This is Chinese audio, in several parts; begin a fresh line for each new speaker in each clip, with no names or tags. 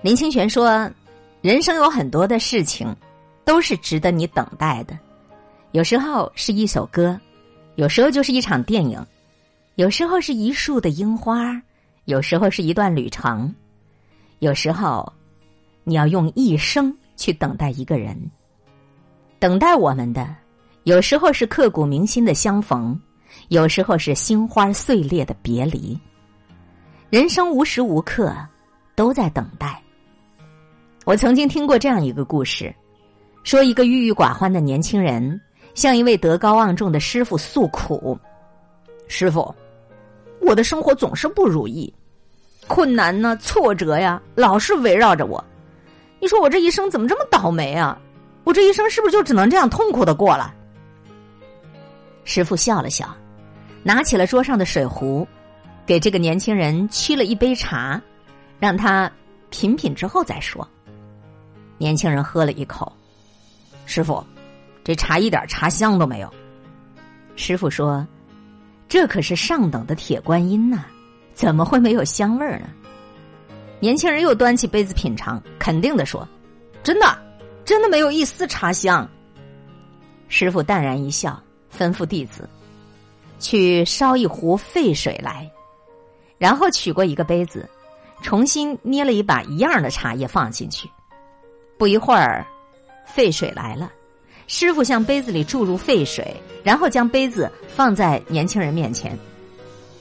林清玄说：“人生有很多的事情，都是值得你等待的。有时候是一首歌，有时候就是一场电影，有时候是一束的樱花，有时候是一段旅程，有时候你要用一生去等待一个人。等待我们的，有时候是刻骨铭心的相逢，有时候是心花碎裂的别离。人生无时无刻都在等待。”我曾经听过这样一个故事，说一个郁郁寡欢的年轻人向一位德高望重的师傅诉苦：“师傅，我的生活总是不如意，困难呢，挫折呀，老是围绕着我。你说我这一生怎么这么倒霉啊？我这一生是不是就只能这样痛苦的过了？”师傅笑了笑，拿起了桌上的水壶，给这个年轻人沏了一杯茶，让他品品之后再说。年轻人喝了一口，师傅，这茶一点茶香都没有。师傅说：“这可是上等的铁观音呐，怎么会没有香味儿呢？”年轻人又端起杯子品尝，肯定的说：“真的，真的没有一丝茶香。”师傅淡然一笑，吩咐弟子去烧一壶沸水来，然后取过一个杯子，重新捏了一把一样的茶叶放进去。不一会儿，沸水来了。师傅向杯子里注入沸水，然后将杯子放在年轻人面前。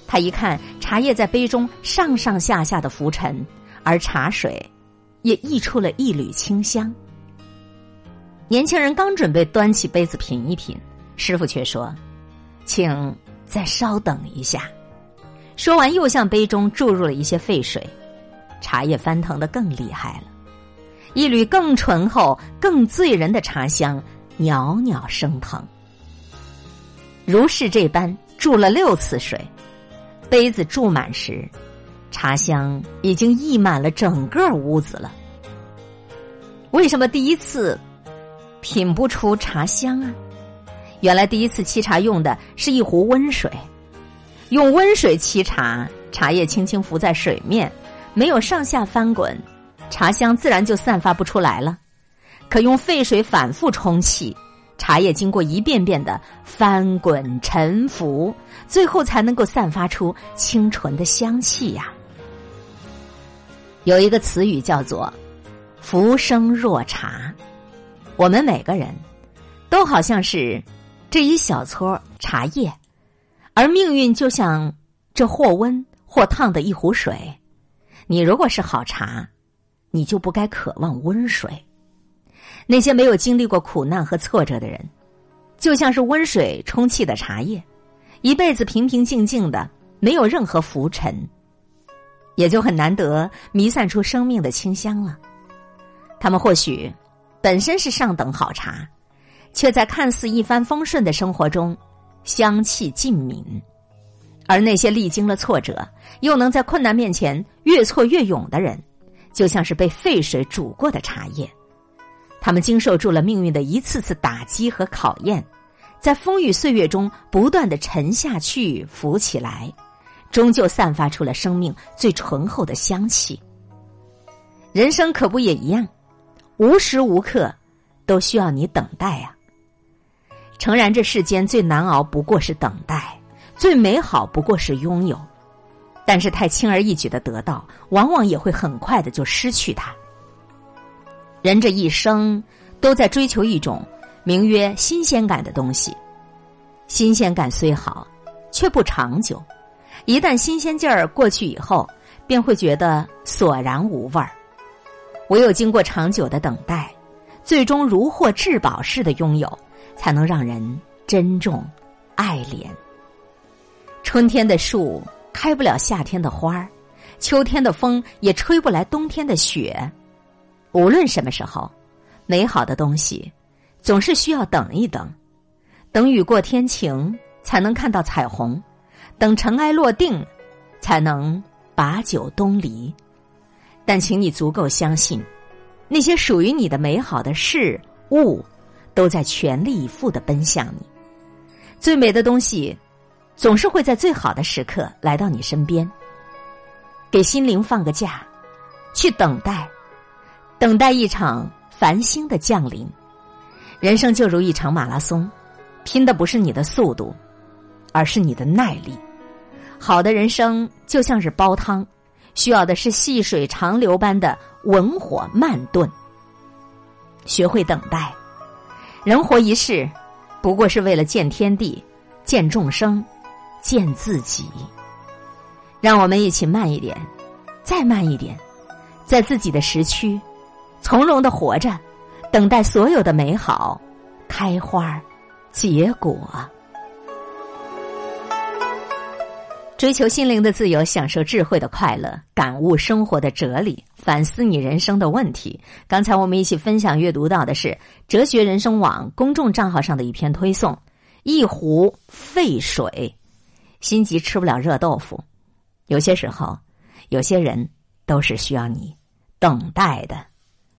他一看，茶叶在杯中上上下下的浮沉，而茶水也溢出了一缕清香。年轻人刚准备端起杯子品一品，师傅却说：“请再稍等一下。”说完，又向杯中注入了一些沸水，茶叶翻腾的更厉害了。一缕更醇厚、更醉人的茶香袅袅升腾。如是这般注了六次水，杯子注满时，茶香已经溢满了整个屋子了。为什么第一次品不出茶香啊？原来第一次沏茶用的是一壶温水，用温水沏茶，茶叶轻轻浮在水面，没有上下翻滚。茶香自然就散发不出来了，可用沸水反复冲沏，茶叶经过一遍遍的翻滚沉浮，最后才能够散发出清纯的香气呀。有一个词语叫做“浮生若茶”，我们每个人都好像是这一小撮茶叶，而命运就像这或温或烫的一壶水。你如果是好茶。你就不该渴望温水。那些没有经历过苦难和挫折的人，就像是温水充气的茶叶，一辈子平平静静的，没有任何浮尘，也就很难得弥散出生命的清香了。他们或许本身是上等好茶，却在看似一帆风顺的生活中香气尽泯；而那些历经了挫折，又能在困难面前越挫越勇的人。就像是被沸水煮过的茶叶，他们经受住了命运的一次次打击和考验，在风雨岁月中不断的沉下去、浮起来，终究散发出了生命最醇厚的香气。人生可不也一样，无时无刻都需要你等待啊！诚然，这世间最难熬不过是等待，最美好不过是拥有。但是太轻而易举的得到，往往也会很快的就失去它。人这一生都在追求一种名曰新鲜感的东西，新鲜感虽好，却不长久。一旦新鲜劲儿过去以后，便会觉得索然无味儿。唯有经过长久的等待，最终如获至宝似的拥有，才能让人珍重、爱怜。春天的树。开不了夏天的花儿，秋天的风也吹不来冬天的雪。无论什么时候，美好的东西总是需要等一等，等雨过天晴才能看到彩虹，等尘埃落定才能把酒东篱。但请你足够相信，那些属于你的美好的事物，都在全力以赴的奔向你。最美的东西。总是会在最好的时刻来到你身边，给心灵放个假，去等待等待一场繁星的降临。人生就如一场马拉松，拼的不是你的速度，而是你的耐力。好的人生就像是煲汤，需要的是细水长流般的文火慢炖。学会等待，人活一世，不过是为了见天地、见众生、见自己。让我们一起慢一点，再慢一点，在自己的时区，从容的活着，等待所有的美好开花结果。追求心灵的自由，享受智慧的快乐，感悟生活的哲理，反思你人生的问题。刚才我们一起分享阅读到的是哲学人生网公众账号上的一篇推送：一壶沸水，心急吃不了热豆腐。有些时候，有些人都是需要你等待的。